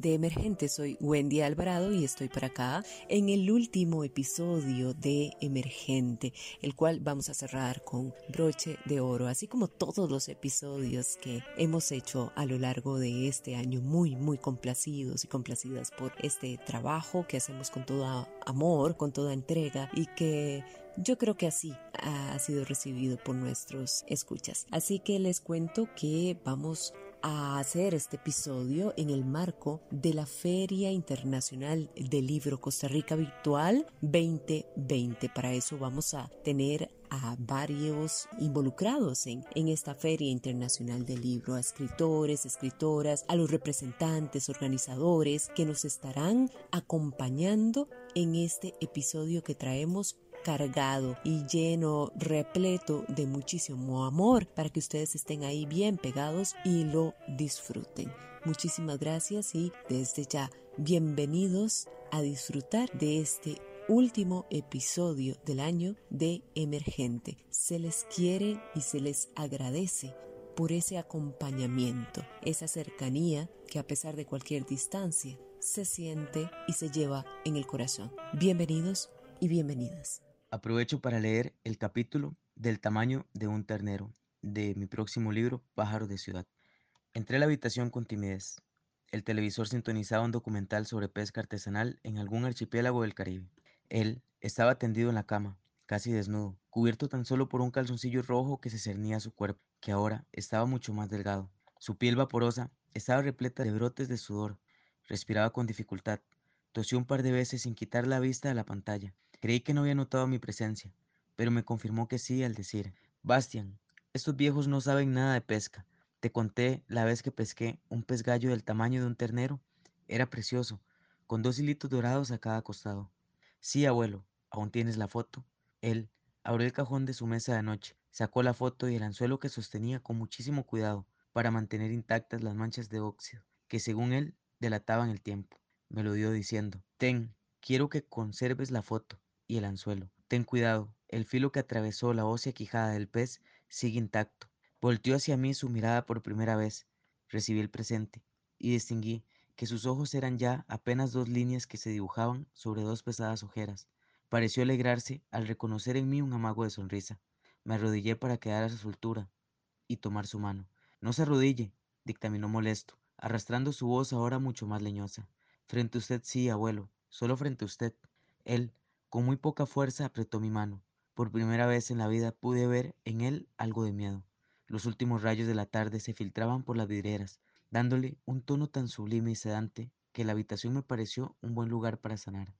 de Emergente, soy Wendy Alvarado y estoy por acá en el último episodio de Emergente, el cual vamos a cerrar con broche de oro, así como todos los episodios que hemos hecho a lo largo de este año, muy, muy complacidos y complacidas por este trabajo que hacemos con todo amor, con toda entrega y que yo creo que así ha sido recibido por nuestros escuchas. Así que les cuento que vamos a hacer este episodio en el marco de la Feria Internacional del Libro Costa Rica Virtual 2020. Para eso vamos a tener a varios involucrados en, en esta Feria Internacional del Libro, a escritores, escritoras, a los representantes, organizadores que nos estarán acompañando en este episodio que traemos cargado y lleno, repleto de muchísimo amor para que ustedes estén ahí bien pegados y lo disfruten. Muchísimas gracias y desde ya bienvenidos a disfrutar de este último episodio del año de Emergente. Se les quiere y se les agradece por ese acompañamiento, esa cercanía que a pesar de cualquier distancia se siente y se lleva en el corazón. Bienvenidos y bienvenidas. Aprovecho para leer el capítulo del tamaño de un ternero de mi próximo libro Pájaro de Ciudad. Entré a la habitación con timidez. El televisor sintonizaba un documental sobre pesca artesanal en algún archipiélago del Caribe. Él estaba tendido en la cama, casi desnudo, cubierto tan solo por un calzoncillo rojo que se cernía a su cuerpo, que ahora estaba mucho más delgado. Su piel vaporosa estaba repleta de brotes de sudor. Respiraba con dificultad. Tosió un par de veces sin quitar la vista de la pantalla. Creí que no había notado mi presencia, pero me confirmó que sí al decir, Bastian, estos viejos no saben nada de pesca. Te conté la vez que pesqué un pez gallo del tamaño de un ternero. Era precioso, con dos hilitos dorados a cada costado. Sí, abuelo, aún tienes la foto. Él abrió el cajón de su mesa de noche, sacó la foto y el anzuelo que sostenía con muchísimo cuidado para mantener intactas las manchas de óxido, que según él delataban el tiempo. Me lo dio diciendo, ten, quiero que conserves la foto y el anzuelo. Ten cuidado, el filo que atravesó la ósea quijada del pez sigue intacto. Volteó hacia mí su mirada por primera vez. Recibí el presente y distinguí que sus ojos eran ya apenas dos líneas que se dibujaban sobre dos pesadas ojeras. Pareció alegrarse al reconocer en mí un amago de sonrisa. Me arrodillé para quedar a su altura y tomar su mano. No se arrodille, dictaminó molesto, arrastrando su voz ahora mucho más leñosa. Frente a usted sí, abuelo, solo frente a usted. Él con muy poca fuerza apretó mi mano. Por primera vez en la vida pude ver en él algo de miedo. Los últimos rayos de la tarde se filtraban por las vidrieras, dándole un tono tan sublime y sedante que la habitación me pareció un buen lugar para sanar.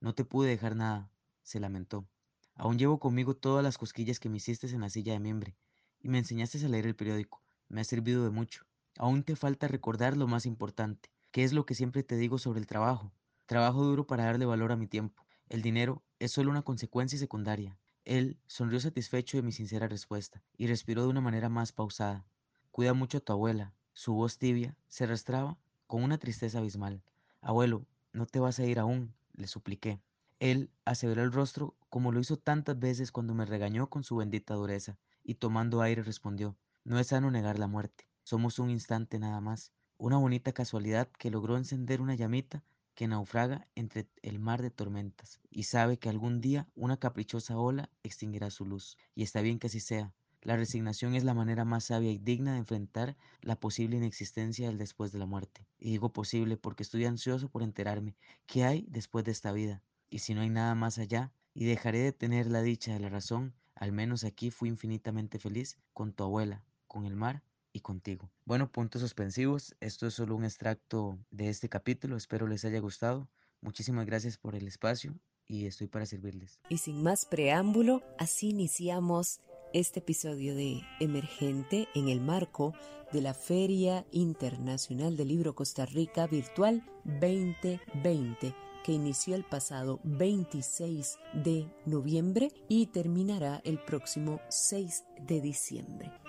No te pude dejar nada, se lamentó. Aún llevo conmigo todas las cosquillas que me hiciste en la silla de miembre, y me enseñaste a leer el periódico. Me ha servido de mucho. Aún te falta recordar lo más importante, que es lo que siempre te digo sobre el trabajo. Trabajo duro para darle valor a mi tiempo. El dinero es solo una consecuencia secundaria. Él sonrió satisfecho de mi sincera respuesta y respiró de una manera más pausada. Cuida mucho a tu abuela. Su voz tibia se arrastraba con una tristeza abismal. Abuelo, no te vas a ir aún, le supliqué. Él aseveró el rostro como lo hizo tantas veces cuando me regañó con su bendita dureza, y tomando aire respondió, no es sano negar la muerte, somos un instante nada más, una bonita casualidad que logró encender una llamita que naufraga entre el mar de tormentas y sabe que algún día una caprichosa ola extinguirá su luz. Y está bien que así sea. La resignación es la manera más sabia y digna de enfrentar la posible inexistencia del después de la muerte. Y digo posible porque estoy ansioso por enterarme qué hay después de esta vida. Y si no hay nada más allá, y dejaré de tener la dicha de la razón, al menos aquí fui infinitamente feliz con tu abuela, con el mar y contigo. Bueno, puntos suspensivos. Esto es solo un extracto de este capítulo. Espero les haya gustado. Muchísimas gracias por el espacio y estoy para servirles. Y sin más preámbulo, así iniciamos este episodio de Emergente en el marco de la Feria Internacional del Libro Costa Rica Virtual 2020 que inició el pasado 26 de noviembre y terminará el próximo 6 de diciembre.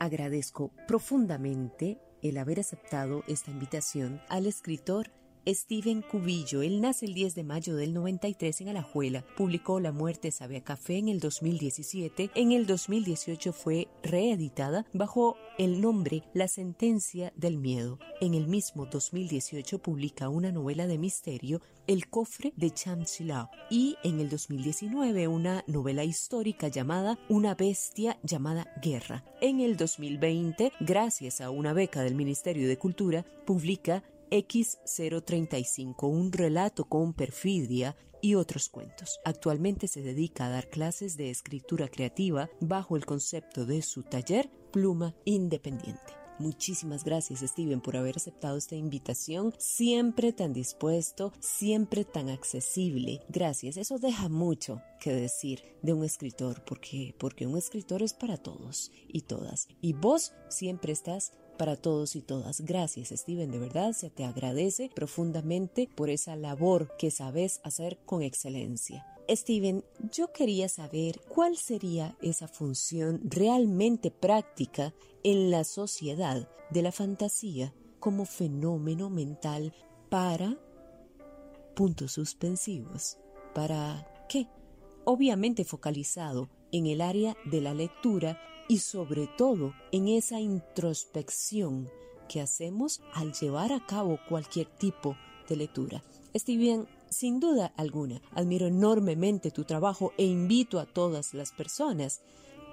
Agradezco profundamente el haber aceptado esta invitación al escritor Steven Cubillo. Él nace el 10 de mayo del 93 en Alajuela. Publicó La muerte sabe a café en el 2017. En el 2018 fue reeditada bajo el nombre La sentencia del miedo. En el mismo 2018 publica una novela de misterio El cofre de Cham Chilao y en el 2019 una novela histórica llamada Una bestia llamada Guerra. En el 2020, gracias a una beca del Ministerio de Cultura, publica X035, un relato con perfidia y otros cuentos. Actualmente se dedica a dar clases de escritura creativa bajo el concepto de su taller Pluma Independiente. Muchísimas gracias Steven por haber aceptado esta invitación, siempre tan dispuesto, siempre tan accesible. Gracias, eso deja mucho que decir de un escritor, porque porque un escritor es para todos y todas. Y vos siempre estás para todos y todas. Gracias, Steven, de verdad se te agradece profundamente por esa labor que sabes hacer con excelencia. Steven, yo quería saber cuál sería esa función realmente práctica en la sociedad de la fantasía como fenómeno mental para puntos suspensivos. ¿Para qué? Obviamente focalizado en el área de la lectura y sobre todo en esa introspección que hacemos al llevar a cabo cualquier tipo de lectura. Steven, sin duda alguna, admiro enormemente tu trabajo e invito a todas las personas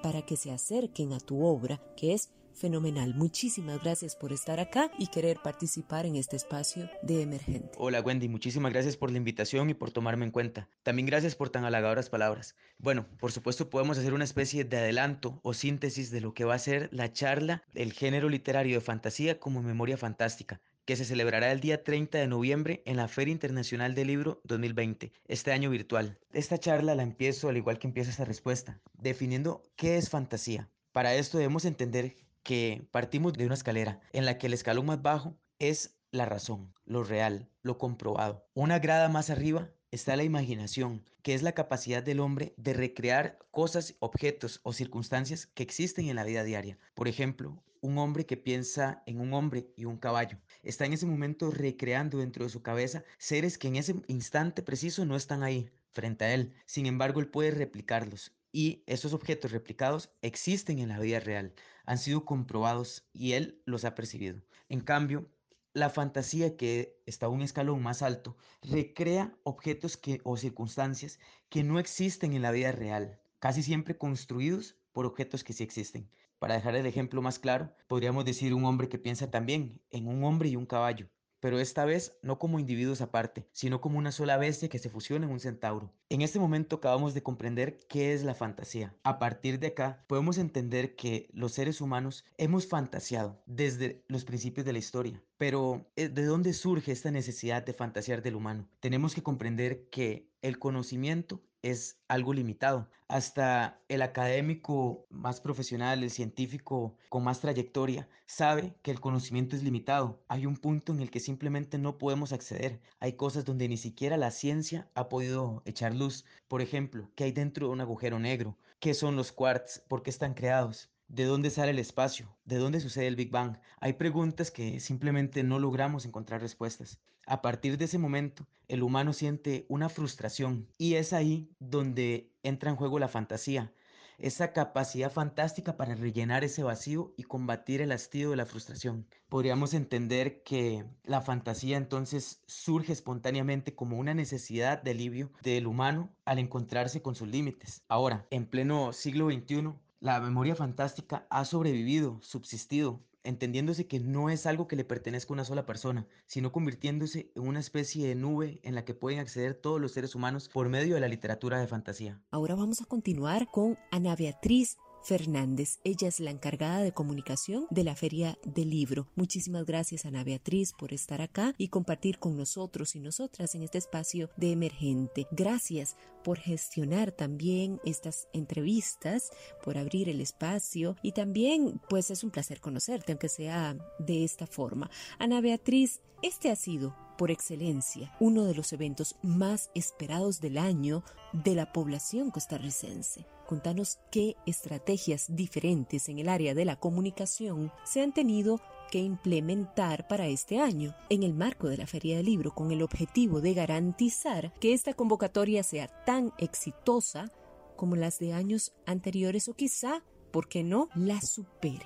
para que se acerquen a tu obra, que es fenomenal. Muchísimas gracias por estar acá y querer participar en este espacio de Emergente. Hola Wendy, muchísimas gracias por la invitación y por tomarme en cuenta. También gracias por tan halagadoras palabras. Bueno, por supuesto podemos hacer una especie de adelanto o síntesis de lo que va a ser la charla del género literario de fantasía como memoria fantástica que se celebrará el día 30 de noviembre en la Feria Internacional del Libro 2020, este año virtual. Esta charla la empiezo al igual que empieza esta respuesta, definiendo qué es fantasía. Para esto debemos entender que partimos de una escalera en la que el escalón más bajo es la razón, lo real, lo comprobado. Una grada más arriba está la imaginación, que es la capacidad del hombre de recrear cosas, objetos o circunstancias que existen en la vida diaria. Por ejemplo, un hombre que piensa en un hombre y un caballo. Está en ese momento recreando dentro de su cabeza seres que en ese instante preciso no están ahí frente a él. Sin embargo, él puede replicarlos y esos objetos replicados existen en la vida real han sido comprobados y él los ha percibido. En cambio, la fantasía que está un escalón más alto recrea objetos que, o circunstancias que no existen en la vida real, casi siempre construidos por objetos que sí existen. Para dejar el ejemplo más claro, podríamos decir un hombre que piensa también en un hombre y un caballo, pero esta vez no como individuos aparte, sino como una sola bestia que se fusiona en un centauro. En este momento acabamos de comprender qué es la fantasía. A partir de acá podemos entender que los seres humanos hemos fantaseado desde los principios de la historia. Pero eh, ¿de dónde surge esta necesidad de fantasear del humano? Tenemos que comprender que el conocimiento es algo limitado. Hasta el académico más profesional, el científico con más trayectoria, sabe que el conocimiento es limitado. Hay un punto en el que simplemente no podemos acceder. Hay cosas donde ni siquiera la ciencia ha podido echar luz. Por ejemplo, ¿qué hay dentro de un agujero negro? ¿Qué son los quarks? ¿Por qué están creados? ¿De dónde sale el espacio? ¿De dónde sucede el Big Bang? Hay preguntas que simplemente no logramos encontrar respuestas. A partir de ese momento, el humano siente una frustración y es ahí donde entra en juego la fantasía, esa capacidad fantástica para rellenar ese vacío y combatir el hastío de la frustración. Podríamos entender que la fantasía entonces surge espontáneamente como una necesidad de alivio del humano al encontrarse con sus límites. Ahora, en pleno siglo XXI, la memoria fantástica ha sobrevivido, subsistido, entendiéndose que no es algo que le pertenezca a una sola persona, sino convirtiéndose en una especie de nube en la que pueden acceder todos los seres humanos por medio de la literatura de fantasía. Ahora vamos a continuar con Ana Beatriz Fernández. Ella es la encargada de comunicación de la Feria del Libro. Muchísimas gracias, Ana Beatriz, por estar acá y compartir con nosotros y nosotras en este espacio de emergente. Gracias por gestionar también estas entrevistas, por abrir el espacio y también pues es un placer conocerte, aunque sea de esta forma. Ana Beatriz, este ha sido por excelencia uno de los eventos más esperados del año de la población costarricense. Contanos qué estrategias diferentes en el área de la comunicación se han tenido que implementar para este año en el marco de la Feria del Libro con el objetivo de garantizar que esta convocatoria sea tan exitosa como las de años anteriores o quizá, ¿por qué no?, la supere.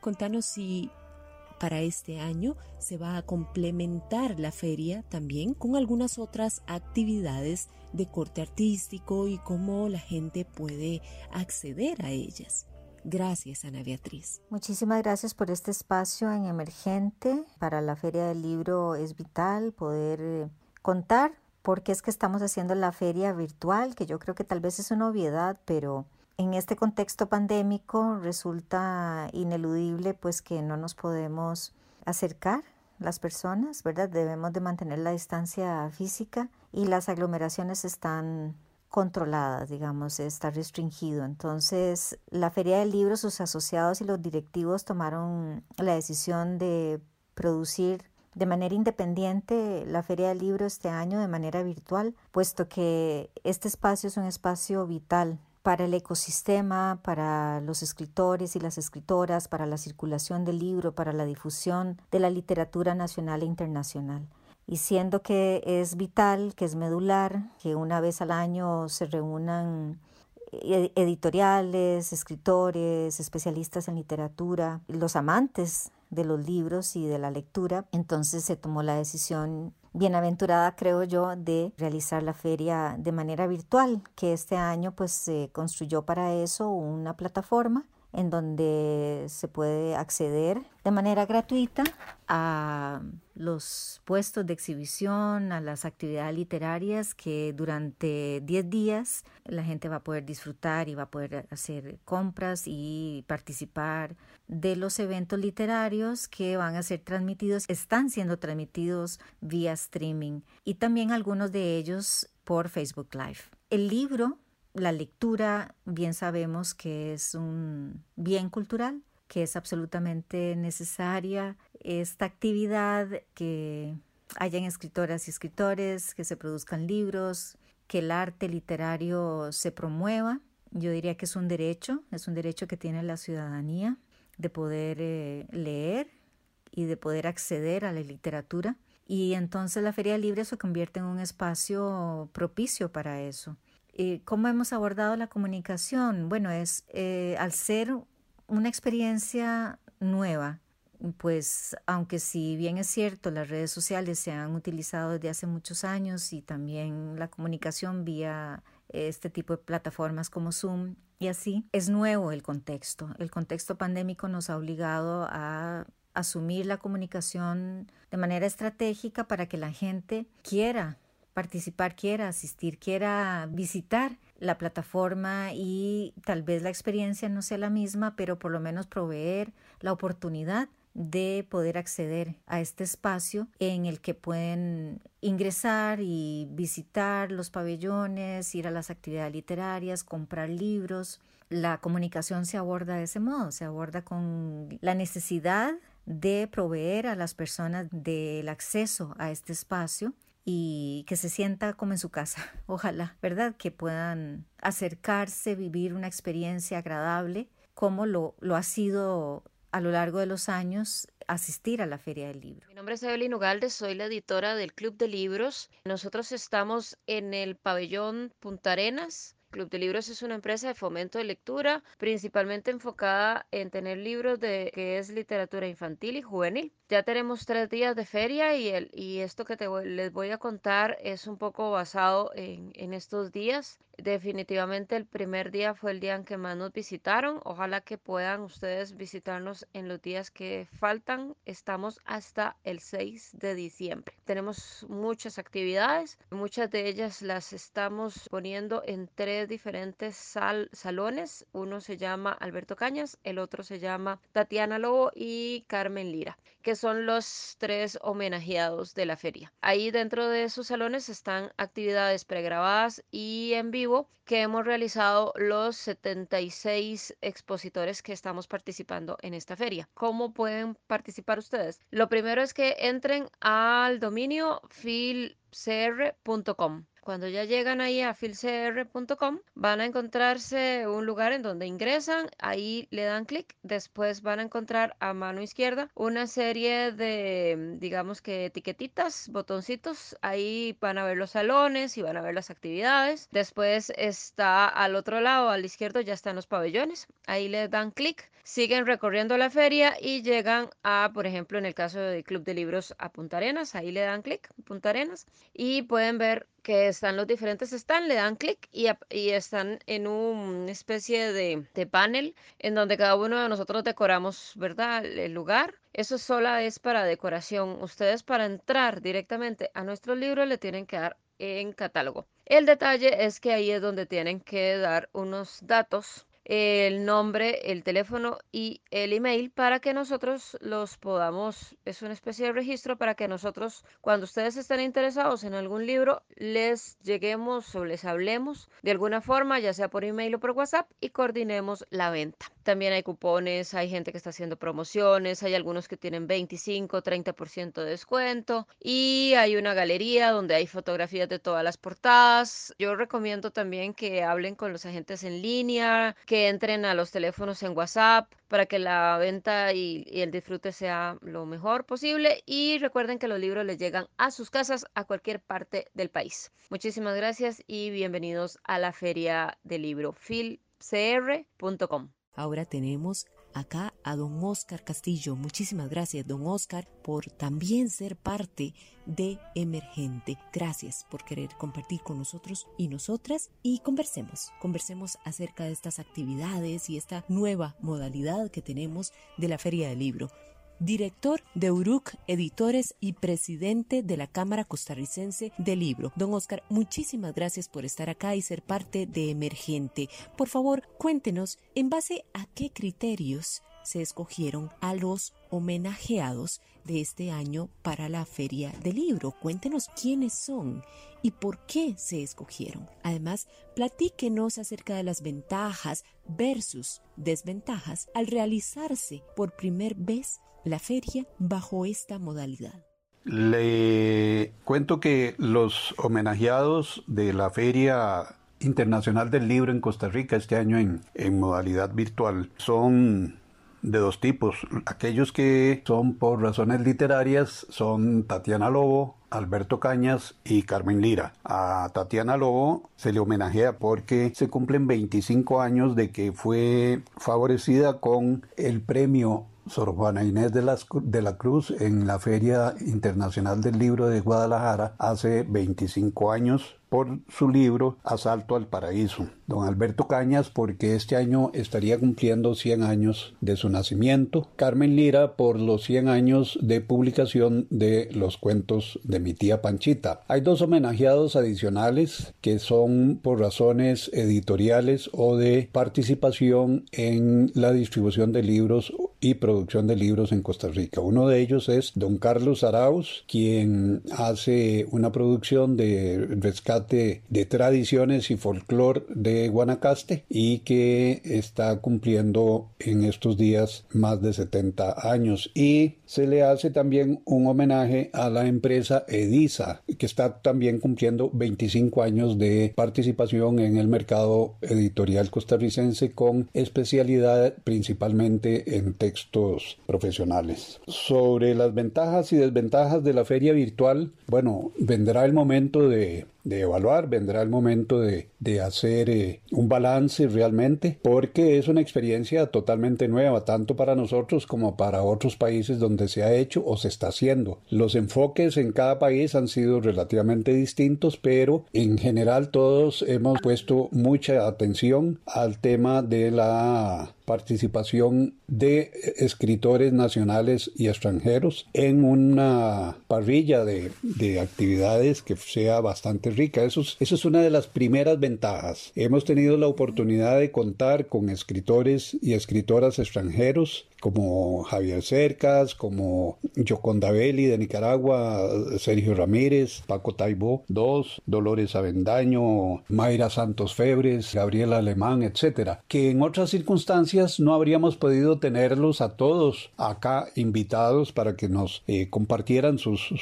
Contanos si para este año se va a complementar la feria también con algunas otras actividades de corte artístico y cómo la gente puede acceder a ellas. Gracias, Ana Beatriz. Muchísimas gracias por este espacio en Emergente. Para la Feria del Libro es vital poder eh, contar porque es que estamos haciendo la feria virtual, que yo creo que tal vez es una obviedad, pero en este contexto pandémico resulta ineludible pues que no nos podemos acercar las personas, ¿verdad? Debemos de mantener la distancia física y las aglomeraciones están controladas, digamos, está restringido. Entonces, la Feria del Libro, sus asociados y los directivos tomaron la decisión de producir de manera independiente la Feria del Libro este año de manera virtual, puesto que este espacio es un espacio vital para el ecosistema, para los escritores y las escritoras, para la circulación del libro, para la difusión de la literatura nacional e internacional. Y siendo que es vital, que es medular, que una vez al año se reúnan eh, editoriales, escritores, especialistas en literatura, los amantes de los libros y de la lectura, entonces se tomó la decisión bienaventurada, creo yo, de realizar la feria de manera virtual, que este año pues se construyó para eso una plataforma en donde se puede acceder de manera gratuita a los puestos de exhibición, a las actividades literarias que durante 10 días la gente va a poder disfrutar y va a poder hacer compras y participar de los eventos literarios que van a ser transmitidos, están siendo transmitidos vía streaming y también algunos de ellos por Facebook Live. El libro la lectura, bien sabemos que es un bien cultural, que es absolutamente necesaria. Esta actividad, que hayan escritoras y escritores, que se produzcan libros, que el arte literario se promueva. Yo diría que es un derecho, es un derecho que tiene la ciudadanía de poder eh, leer y de poder acceder a la literatura. Y entonces la Feria Libre se convierte en un espacio propicio para eso. Eh, ¿Cómo hemos abordado la comunicación? Bueno, es eh, al ser una experiencia nueva, pues aunque si bien es cierto, las redes sociales se han utilizado desde hace muchos años y también la comunicación vía este tipo de plataformas como Zoom y así, es nuevo el contexto. El contexto pandémico nos ha obligado a asumir la comunicación de manera estratégica para que la gente quiera participar, quiera asistir, quiera visitar la plataforma y tal vez la experiencia no sea la misma, pero por lo menos proveer la oportunidad de poder acceder a este espacio en el que pueden ingresar y visitar los pabellones, ir a las actividades literarias, comprar libros. La comunicación se aborda de ese modo, se aborda con la necesidad de proveer a las personas del acceso a este espacio y que se sienta como en su casa. Ojalá, ¿verdad? Que puedan acercarse, vivir una experiencia agradable, como lo, lo ha sido a lo largo de los años asistir a la Feria del Libro. Mi nombre es Evelyn Ugalde, soy la editora del Club de Libros. Nosotros estamos en el pabellón Punta Arenas, Club de Libros es una empresa de fomento de lectura, principalmente enfocada en tener libros de que es literatura infantil y juvenil. Ya tenemos tres días de feria y, el, y esto que te les voy a contar es un poco basado en, en estos días. Definitivamente el primer día fue el día en que más nos visitaron. Ojalá que puedan ustedes visitarnos en los días que faltan. Estamos hasta el 6 de diciembre. Tenemos muchas actividades. Muchas de ellas las estamos poniendo en tres diferentes salones. Uno se llama Alberto Cañas, el otro se llama Tatiana Lobo y Carmen Lira, que son los tres homenajeados de la feria. Ahí dentro de esos salones están actividades pregrabadas y en vivo que hemos realizado los 76 expositores que estamos participando en esta feria. ¿Cómo pueden participar ustedes? Lo primero es que entren al dominio filcr.com. Cuando ya llegan ahí a filcr.com, van a encontrarse un lugar en donde ingresan, ahí le dan clic, después van a encontrar a mano izquierda una serie de, digamos que etiquetitas, botoncitos, ahí van a ver los salones y van a ver las actividades. Después está al otro lado, al izquierdo, ya están los pabellones, ahí le dan clic, siguen recorriendo la feria y llegan a, por ejemplo, en el caso del Club de Libros a Punta Arenas, ahí le dan clic, Punta Arenas, y pueden ver que están los diferentes están, le dan clic y, están en una especie de, de, panel en donde cada uno de nosotros decoramos, ¿verdad? El lugar. Eso solo es para decoración. Ustedes para entrar directamente a nuestro libro le tienen que dar en catálogo. El detalle es que ahí es donde tienen que dar unos datos el nombre, el teléfono y el email para que nosotros los podamos, es una especie de registro para que nosotros, cuando ustedes estén interesados en algún libro, les lleguemos o les hablemos de alguna forma, ya sea por email o por WhatsApp, y coordinemos la venta. También hay cupones, hay gente que está haciendo promociones, hay algunos que tienen 25, 30% de descuento y hay una galería donde hay fotografías de todas las portadas. Yo recomiendo también que hablen con los agentes en línea, que entren a los teléfonos en WhatsApp para que la venta y, el disfrute sea lo mejor posible y recuerden que los libros les llegan a sus casas a cualquier parte del país. Muchísimas gracias y bienvenidos a la feria del libro filcr.com. Ahora tenemos acá a don Oscar Castillo. Muchísimas gracias, don Oscar, por también ser parte de Emergente. Gracias por querer compartir con nosotros y nosotras y conversemos, conversemos acerca de estas actividades y esta nueva modalidad que tenemos de la Feria del Libro director de URUC Editores y presidente de la Cámara Costarricense del Libro. Don Oscar, muchísimas gracias por estar acá y ser parte de Emergente. Por favor, cuéntenos en base a qué criterios se escogieron a los homenajeados de este año para la Feria del Libro. Cuéntenos quiénes son y por qué se escogieron. Además, platíquenos acerca de las ventajas versus desventajas al realizarse por primera vez la feria bajo esta modalidad. Le cuento que los homenajeados de la Feria Internacional del Libro en Costa Rica este año en, modalidad virtual son de dos tipos. Aquellos que son por razones literarias son Tatiana Lobo, Alberto Cañas y Carmen Lira. A Tatiana Lobo se le homenajea porque se cumplen 25 años de que fue favorecida con el premio Sor Juana Inés de, de la Cruz en la Feria Internacional del Libro de Guadalajara hace 25 años por su libro Asalto al Paraíso. Don Alberto Cañas porque este año estaría cumpliendo 100 años de su nacimiento. Carmen Lira por los 100 años de publicación de los cuentos de mi tía Panchita. Hay dos homenajeados adicionales que son por razones editoriales o de participación en la distribución de libros y producción de libros en Costa Rica. Uno de ellos es don Carlos Arauz, quien hace una producción de rescate de tradiciones y folclore de Guanacaste y que está cumpliendo en estos días más de 70 años. Y se le hace también un homenaje a la empresa Edisa, que está también cumpliendo 25 años de participación en el mercado editorial costarricense con especialidad principalmente en textos profesionales. Sobre las ventajas y desventajas de la feria virtual, bueno, vendrá el momento de de evaluar, vendrá el momento de, de hacer eh, un balance realmente, porque es una experiencia totalmente nueva, tanto para nosotros como para otros países donde se ha hecho o se está haciendo. Los enfoques en cada país han sido relativamente distintos, pero en general todos hemos puesto mucha atención al tema de la participación de escritores nacionales y extranjeros en una parrilla de, de actividades que sea bastante rica. Eso es, eso es una de las primeras ventajas. Hemos tenido la oportunidad de contar con escritores y escritoras extranjeros como Javier Cercas, como Yoconda Belli de Nicaragua, Sergio Ramírez, Paco Taibo II, Dolores Avendaño, Mayra Santos Febres, Gabriela Alemán, etcétera, que en otras circunstancias no habríamos podido tenerlos a todos acá invitados para que nos eh, compartieran sus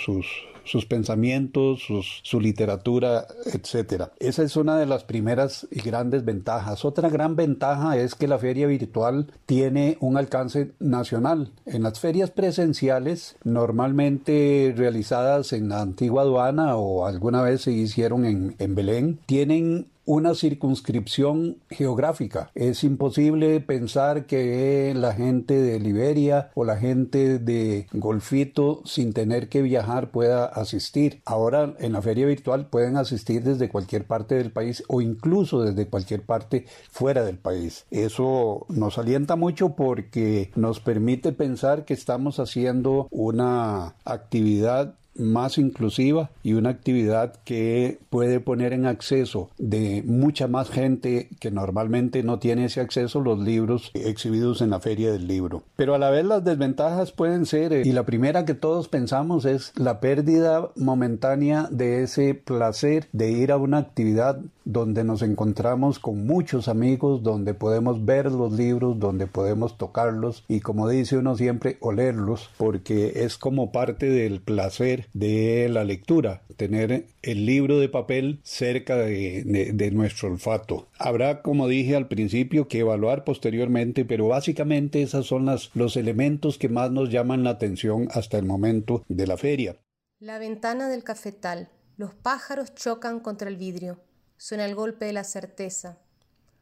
sus pensamientos, su literatura etcétera. Esa es una de las primeras y grandes ventajas. Otra gran ventaja es que la feria virtual tiene un alcance nacional. En las ferias presenciales, normalmente realizadas en la antigua aduana o alguna vez se hicieron en, en Belén, tienen una circunscripción geográfica. Es imposible pensar que la gente de Liberia o la gente de Golfito sin tener que viajar pueda asistir. Ahora en la feria virtual pueden asistir desde cualquier parte del país o incluso desde cualquier parte fuera del país. Eso nos alienta mucho porque nos permite pensar que estamos haciendo una actividad más inclusiva y una actividad que puede poner en acceso de mucha más gente que normalmente no tiene ese acceso los libros exhibidos en la feria del libro. Pero a la vez las desventajas pueden ser, eh, y la primera que todos pensamos es la pérdida momentánea de ese placer de ir a una actividad donde nos encontramos con muchos amigos, donde podemos ver los libros, donde podemos tocarlos y como dice uno siempre, olerlos, porque es como parte del placer de la lectura, tener el libro de papel cerca de, nuestro olfato. Habrá, como dije al principio, que evaluar posteriormente, pero básicamente esos son las, los elementos que más nos llaman la atención hasta el momento de la feria. La ventana del cafetal. Los pájaros chocan contra el vidrio. Suena el golpe de la certeza,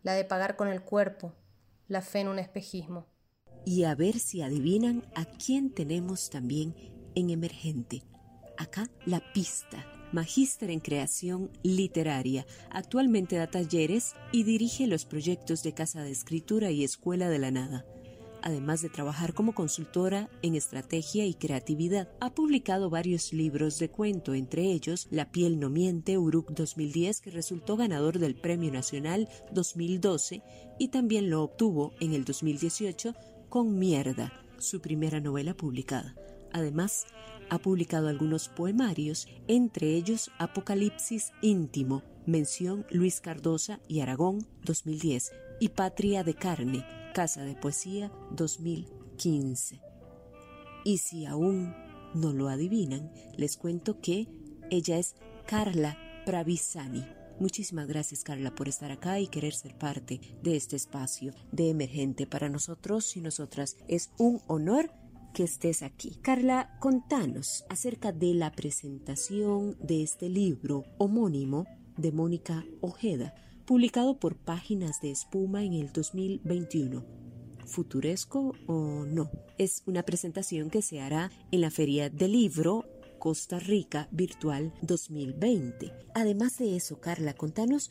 la de pagar con el cuerpo, la fe en un espejismo. Y a ver si adivinan a quién tenemos también en emergente. Acá la pista. Magíster en creación literaria. Actualmente da talleres y dirige los proyectos de Casa de Escritura y Escuela de la Nada además de trabajar como consultora en estrategia y creatividad. Ha publicado varios libros de cuento, entre ellos La piel no miente, Uruk 2010, que resultó ganador del Premio Nacional 2012 y también lo obtuvo en el 2018 con Mierda, su primera novela publicada. Además, ha publicado algunos poemarios, entre ellos Apocalipsis íntimo, mención Luis Cardosa y Aragón 2010 y Patria de carne, Casa de Poesía 2015. Y si aún no lo adivinan, les cuento que ella es Carla Pravisani. Muchísimas gracias Carla por estar acá y querer ser parte de este espacio de emergente para nosotros y nosotras. Es un honor que estés aquí. Carla, contanos acerca de la presentación de este libro homónimo de Mónica Ojeda publicado por Páginas de Espuma en el 2021. ¿Futuresco o no? Es una presentación que se hará en la Feria del Libro Costa Rica Virtual 2020. Además de eso, Carla, contanos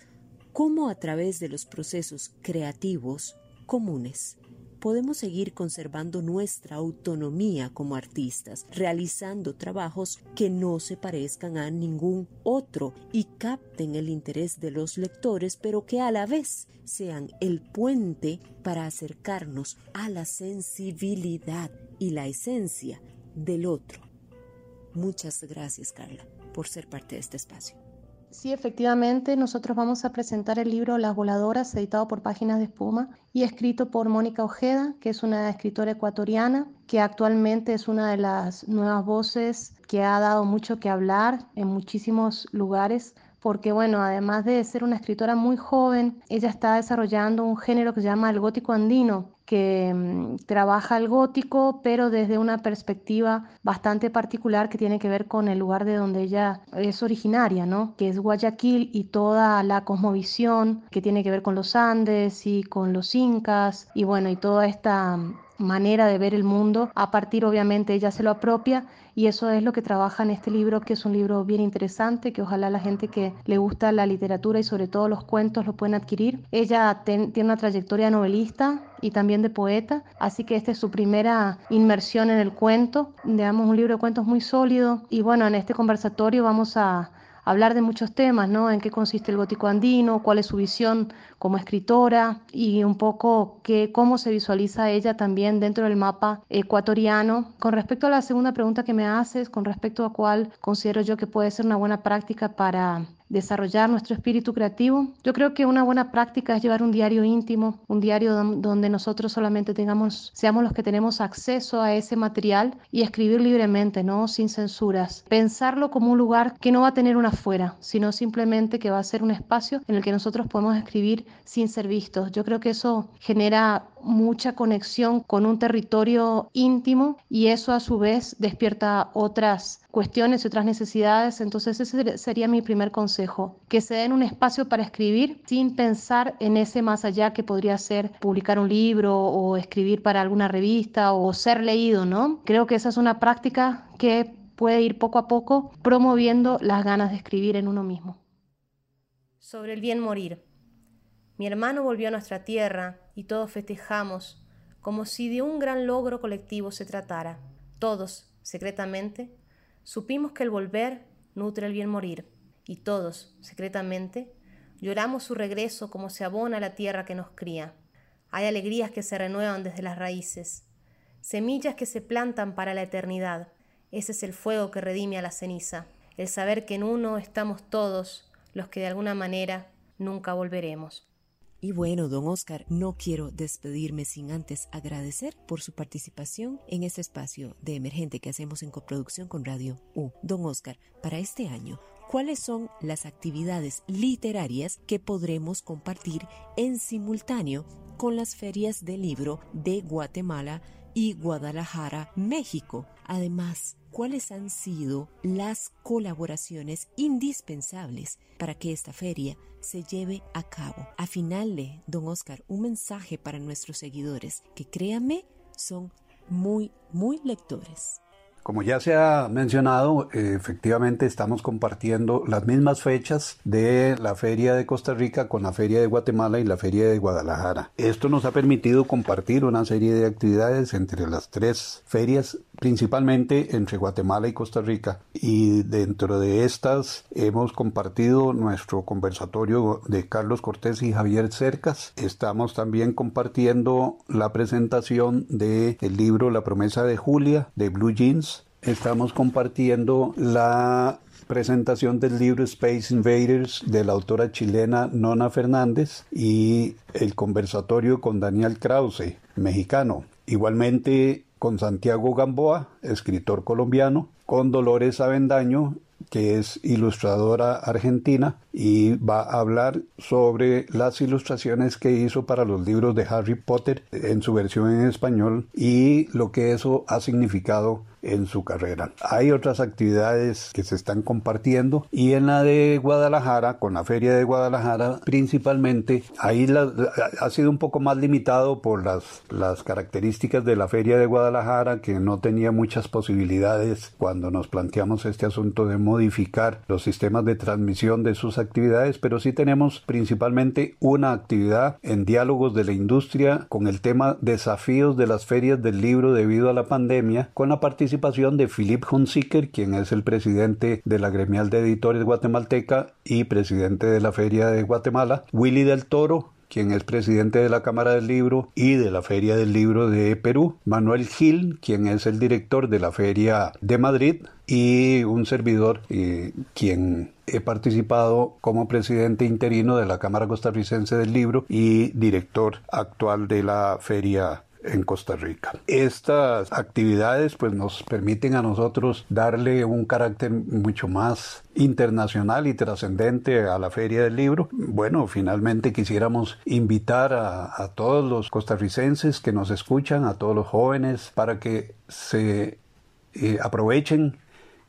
cómo a través de los procesos creativos comunes podemos seguir conservando nuestra autonomía como artistas, realizando trabajos que no se parezcan a ningún otro y capten el interés de los lectores, pero que a la vez sean el puente para acercarnos a la sensibilidad y la esencia del otro. Muchas gracias, Carla, por ser parte de este espacio. Sí, efectivamente, nosotros vamos a presentar el libro Las Voladoras, editado por Páginas de Espuma y escrito por Mónica Ojeda, que es una escritora ecuatoriana, que actualmente es una de las nuevas voces que ha dado mucho que hablar en muchísimos lugares porque bueno, además de ser una escritora muy joven, ella está desarrollando un género que se llama el gótico andino, que mm, trabaja el gótico, pero desde una perspectiva bastante particular que tiene que ver con el lugar de donde ella es originaria, ¿no? Que es Guayaquil y toda la cosmovisión que tiene que ver con los Andes y con los incas y bueno, y toda esta mm, manera de ver el mundo, a partir obviamente ella se lo apropia y eso es lo que trabaja en este libro, que es un libro bien interesante, que ojalá la gente que le gusta la literatura y sobre todo los cuentos lo pueden adquirir. Ella tiene una trayectoria novelista y también de poeta, así que esta es su primera inmersión en el cuento. Digamos, un libro de cuentos muy sólido y bueno, en este conversatorio vamos a hablar de muchos temas, ¿no? En qué consiste el gótico andino, cuál es su visión como escritora y un poco qué, cómo se visualiza ella también dentro del mapa ecuatoriano. Con respecto a la segunda pregunta que me haces, con respecto a cuál considero yo que puede ser una buena práctica para desarrollar nuestro espíritu creativo. Yo creo que una buena práctica es llevar un diario íntimo, un diario donde nosotros solamente tengamos, seamos los que tenemos acceso a ese material y escribir libremente, ¿no? Sin censuras. Pensarlo como un lugar que no va a tener una fuera, sino simplemente que va a ser un espacio en el que nosotros podemos escribir sin ser vistos. Yo creo que eso genera mucha conexión con un territorio íntimo y eso a su vez despierta otras cuestiones y otras necesidades. Entonces ese sería mi primer consejo, que se den un espacio para escribir sin pensar en ese más allá que podría ser publicar un libro o escribir para alguna revista o ser leído, ¿no? Creo que esa es una práctica que puede ir poco a poco promoviendo las ganas de escribir en uno mismo. Sobre el bien morir. Mi hermano volvió a nuestra tierra y todos festejamos como si de un gran logro colectivo se tratara. Todos, secretamente, Supimos que el volver nutre el bien morir, y todos, secretamente, lloramos su regreso como se abona la tierra que nos cría. Hay alegrías que se renuevan desde las raíces, semillas que se plantan para la eternidad. Ese es el fuego que redime a la ceniza, el saber que en uno estamos todos los que de alguna manera nunca volveremos. Y bueno, don Oscar, no quiero despedirme sin antes agradecer por su participación en este espacio de emergente que hacemos en coproducción con Radio U. Don Oscar, para este año, ¿cuáles son las actividades literarias que podremos compartir en simultáneo con las ferias del libro de Guatemala y Guadalajara, México? Además, cuáles han sido las colaboraciones indispensables para que esta feria se lleve a cabo. A finale, don Oscar, un mensaje para nuestros seguidores que créanme son muy, muy lectores. Como ya se ha mencionado, efectivamente estamos compartiendo las mismas fechas de la Feria de Costa Rica con la Feria de Guatemala y la Feria de Guadalajara. Esto nos ha permitido compartir una serie de actividades entre las tres ferias, principalmente entre Guatemala y Costa Rica. Y dentro de estas hemos compartido nuestro conversatorio de Carlos Cortés y Javier Cercas. Estamos también compartiendo la presentación del libro La promesa de Julia de Blue Jeans estamos compartiendo la presentación del libro Space Invaders de la autora chilena Nona Fernández y el conversatorio con Daniel Krause, mexicano. Igualmente con Santiago Gamboa, escritor colombiano, con Dolores Avendaño, que es ilustradora argentina y va a hablar sobre las ilustraciones que hizo para los libros de Harry Potter en su versión en español y lo que eso ha significado en su carrera. Hay otras actividades que se están compartiendo y en la de Guadalajara, con la feria de Guadalajara principalmente, ahí ha sido un poco más limitado por las, las características de la feria de Guadalajara que no tenía muchas posibilidades cuando nos planteamos este asunto de modificar los sistemas de transmisión de sus actividades, pero sí tenemos principalmente una actividad en diálogos de la industria con el tema desafíos de las ferias del libro debido a la pandemia, con la participación de Philip Hunziker, quien es el presidente de la Gremial de Editores Guatemalteca y presidente de la Feria de Guatemala, Willy del Toro, quien es presidente de la Cámara del Libro y de la Feria del Libro de Perú, Manuel Gil, quien es el director de la Feria de Madrid, y un servidor eh, quien he participado como presidente interino de la Cámara Costarricense del Libro y director actual de la Feria en Costa Rica. Estas actividades pues nos permiten a nosotros darle un carácter mucho más internacional y trascendente a la Feria del Libro. Bueno, finalmente quisiéramos invitar a, todos los costarricenses que nos escuchan, a todos los jóvenes, para que se eh, aprovechen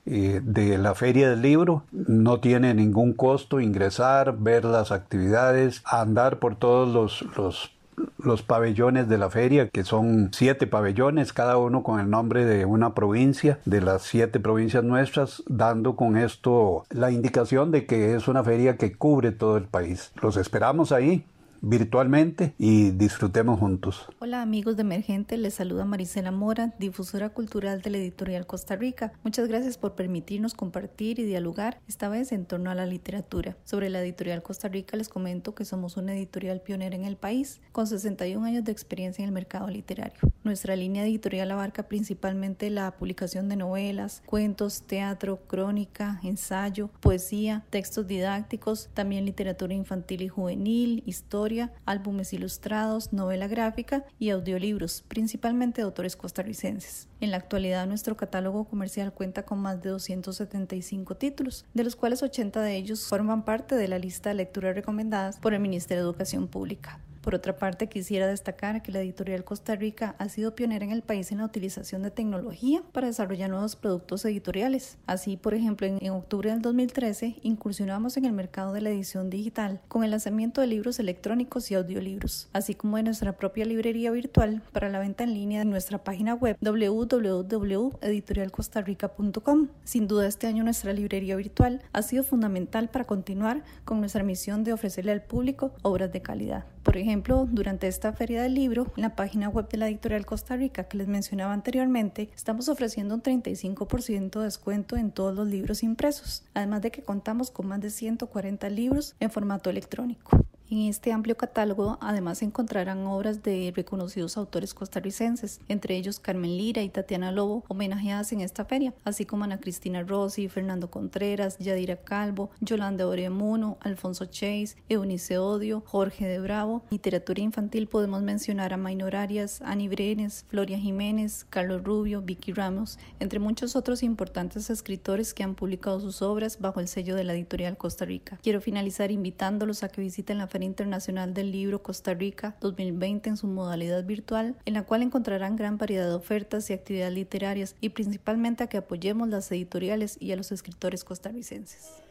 eh, de la Feria del Libro. No tiene ningún costo ingresar, ver las actividades, andar por todos los, los los pabellones de la feria, que son siete pabellones, cada uno con el nombre de una provincia, de las siete provincias nuestras, dando con esto la indicación de que es una feria que cubre todo el país. Los esperamos ahí virtualmente y disfrutemos juntos. Hola amigos de Emergente, les saluda Marisela Mora, difusora cultural de la editorial Costa Rica. Muchas gracias por permitirnos compartir y dialogar esta vez en torno a la literatura. Sobre la editorial Costa Rica les comento que somos una editorial pionera en el país, con 61 años de experiencia en el mercado literario. Nuestra línea editorial abarca principalmente la publicación de novelas, cuentos, teatro, crónica, ensayo, poesía, textos didácticos, también literatura infantil y juvenil, historia, álbumes ilustrados, novela gráfica y audiolibros, principalmente de autores costarricenses. En la actualidad nuestro catálogo comercial cuenta con más de 275 títulos, de los cuales 80 de ellos forman parte de la lista de lecturas recomendadas por el Ministerio de Educación Pública. Por otra parte, quisiera destacar que la editorial Costa Rica ha sido pionera en el país en la utilización de tecnología para desarrollar nuevos productos editoriales. Así, por ejemplo, en, octubre del 2013 incursionamos en el mercado de la edición digital con el lanzamiento de libros electrónicos y audiolibros, así como de nuestra propia librería virtual para la venta en línea de nuestra página web www.editorialcostarrica.com. Sin duda, este año nuestra librería virtual ha sido fundamental para continuar con nuestra misión de ofrecerle al público obras de calidad. Por ejemplo, durante esta feria del libro, en la página web de la editorial Costa Rica que les mencionaba anteriormente, estamos ofreciendo un 35% de descuento en todos los libros impresos, además de que contamos con más de 140 libros en formato electrónico. En este amplio catálogo además encontrarán obras de reconocidos autores costarricenses, entre ellos Carmen Lira y Tatiana Lobo, homenajeadas en esta feria, así como Ana Cristina Rossi, Fernando Contreras, Yadira Calvo, Yolanda Oremuno, Alfonso Chase, Eunice Odio, Jorge de Bravo. Literatura infantil podemos mencionar a Maynor Arias, Ani Brenes, Floria Jiménez, Carlos Rubio, Vicky Ramos, entre muchos otros importantes escritores que han publicado sus obras bajo el sello de la editorial Costa Rica. Quiero finalizar invitándolos a que visiten la Internacional del Libro Costa Rica 2020 en su modalidad virtual, en la cual encontrarán gran variedad de ofertas y actividades literarias y principalmente a que apoyemos las editoriales y a los escritores costarricenses.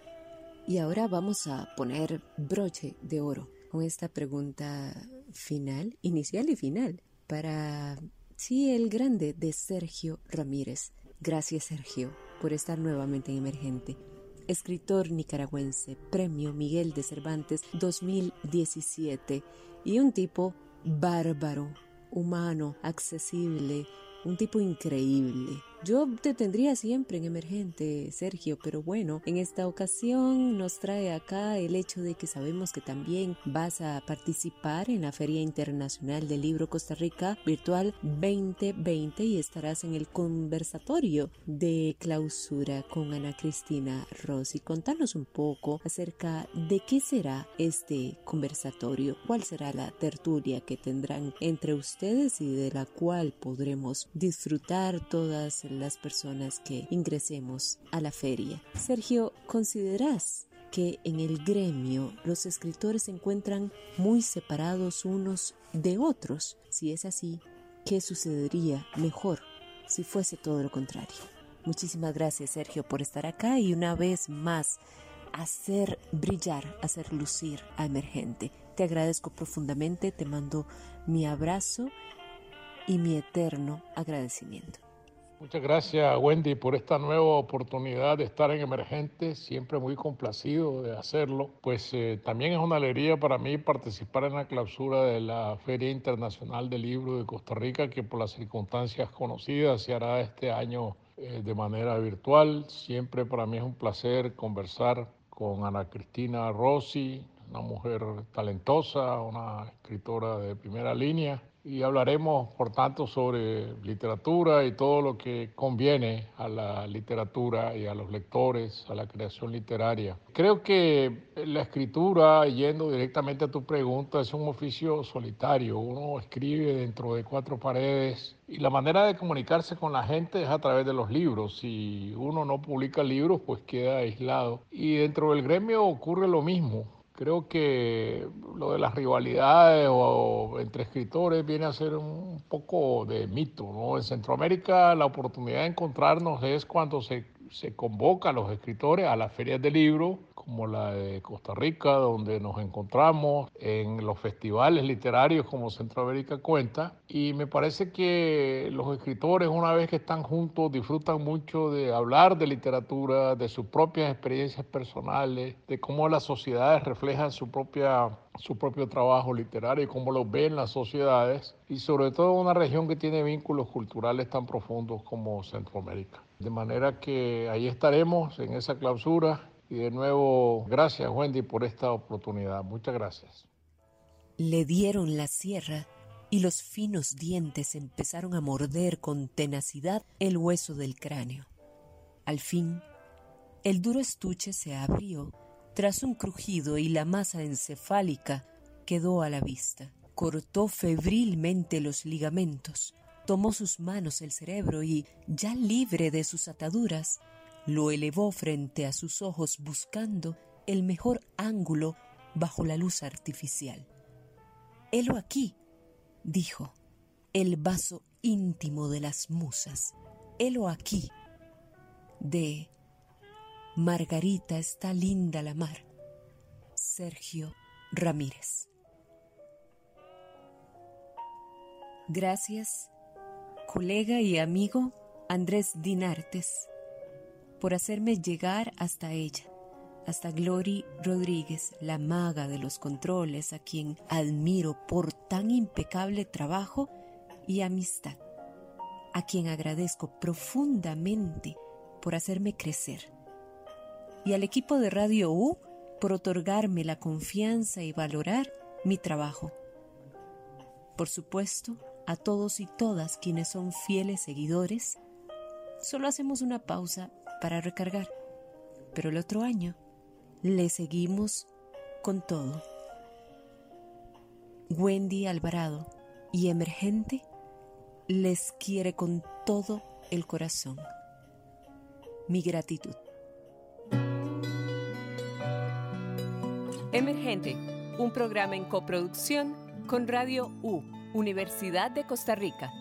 Y ahora vamos a poner broche de oro con esta pregunta final, inicial y final, para Sí, el grande de Sergio Ramírez. Gracias Sergio por estar nuevamente en Emergente escritor nicaragüense, Premio Miguel de Cervantes 2017, y un tipo bárbaro, humano, accesible, un tipo increíble. Yo te tendría siempre en emergente, Sergio, pero bueno, en esta ocasión nos trae acá el hecho de que sabemos que también vas a participar en la Feria Internacional del Libro Costa Rica Virtual 2020 y estarás en el conversatorio de clausura con Ana Cristina Rossi. Contanos un poco acerca de qué será este conversatorio, cuál será la tertulia que tendrán entre ustedes y de la cual podremos disfrutar todas las personas que ingresemos a la feria. Sergio, ¿consideras que en el gremio los escritores se encuentran muy separados unos de otros? Si es así, ¿qué sucedería mejor si fuese todo lo contrario? Muchísimas gracias Sergio por estar acá y una vez más hacer brillar, hacer lucir a Emergente. Te agradezco profundamente, te mando mi abrazo y mi eterno agradecimiento. Muchas gracias Wendy por esta nueva oportunidad de estar en Emergente, siempre muy complacido de hacerlo. Pues eh, también es una alegría para mí participar en la clausura de la Feria Internacional del Libro de Costa Rica, que por las circunstancias conocidas se hará este año eh, de manera virtual. Siempre para mí es un placer conversar con Ana Cristina Rossi, una mujer talentosa, una escritora de primera línea y hablaremos, por tanto, sobre literatura y todo lo que conviene a la literatura y a los lectores, a la creación literaria. Creo que la escritura, yendo directamente a tu pregunta, es un oficio solitario. Uno escribe dentro de cuatro paredes y la manera de comunicarse con la gente es a través de los libros. Si uno no publica libros, pues queda aislado. Y dentro del gremio ocurre lo mismo. Creo que lo de las rivalidades o entre escritores viene a ser un poco de mito. ¿no? En Centroamérica la oportunidad de encontrarnos es cuando se, se convoca a los escritores a las ferias de libro como la de Costa Rica, donde nos encontramos, en los festivales literarios como Centroamérica Cuenta. Y me parece que los escritores, una vez que están juntos, disfrutan mucho de hablar de literatura, de sus propias experiencias personales, de cómo las sociedades reflejan su, propia, su propio trabajo literario y cómo lo ven las sociedades. Y sobre todo una región que tiene vínculos culturales tan profundos como Centroamérica. De manera que ahí estaremos en esa clausura y de nuevo, gracias Wendy por esta oportunidad. Muchas gracias. Le dieron la sierra y los finos dientes empezaron a morder con tenacidad el hueso del cráneo. Al fin, el duro estuche se abrió tras un crujido y la masa encefálica quedó a la vista. Cortó febrilmente los ligamentos, tomó sus manos el cerebro y, ya libre de sus ataduras, lo elevó frente a sus ojos buscando el mejor ángulo bajo la luz artificial. Helo aquí, dijo, el vaso íntimo de las musas. Helo aquí, de Margarita está linda la mar. Sergio Ramírez. Gracias, colega y amigo Andrés Dinartes por hacerme llegar hasta ella, hasta Glory Rodríguez, la maga de los controles, a quien admiro por tan impecable trabajo y amistad, a quien agradezco profundamente por hacerme crecer, y al equipo de Radio U por otorgarme la confianza y valorar mi trabajo. Por supuesto, a todos y todas quienes son fieles seguidores, solo hacemos una pausa para recargar. Pero el otro año le seguimos con todo. Wendy Alvarado y Emergente les quiere con todo el corazón. Mi gratitud. Emergente, un programa en coproducción con Radio U, Universidad de Costa Rica.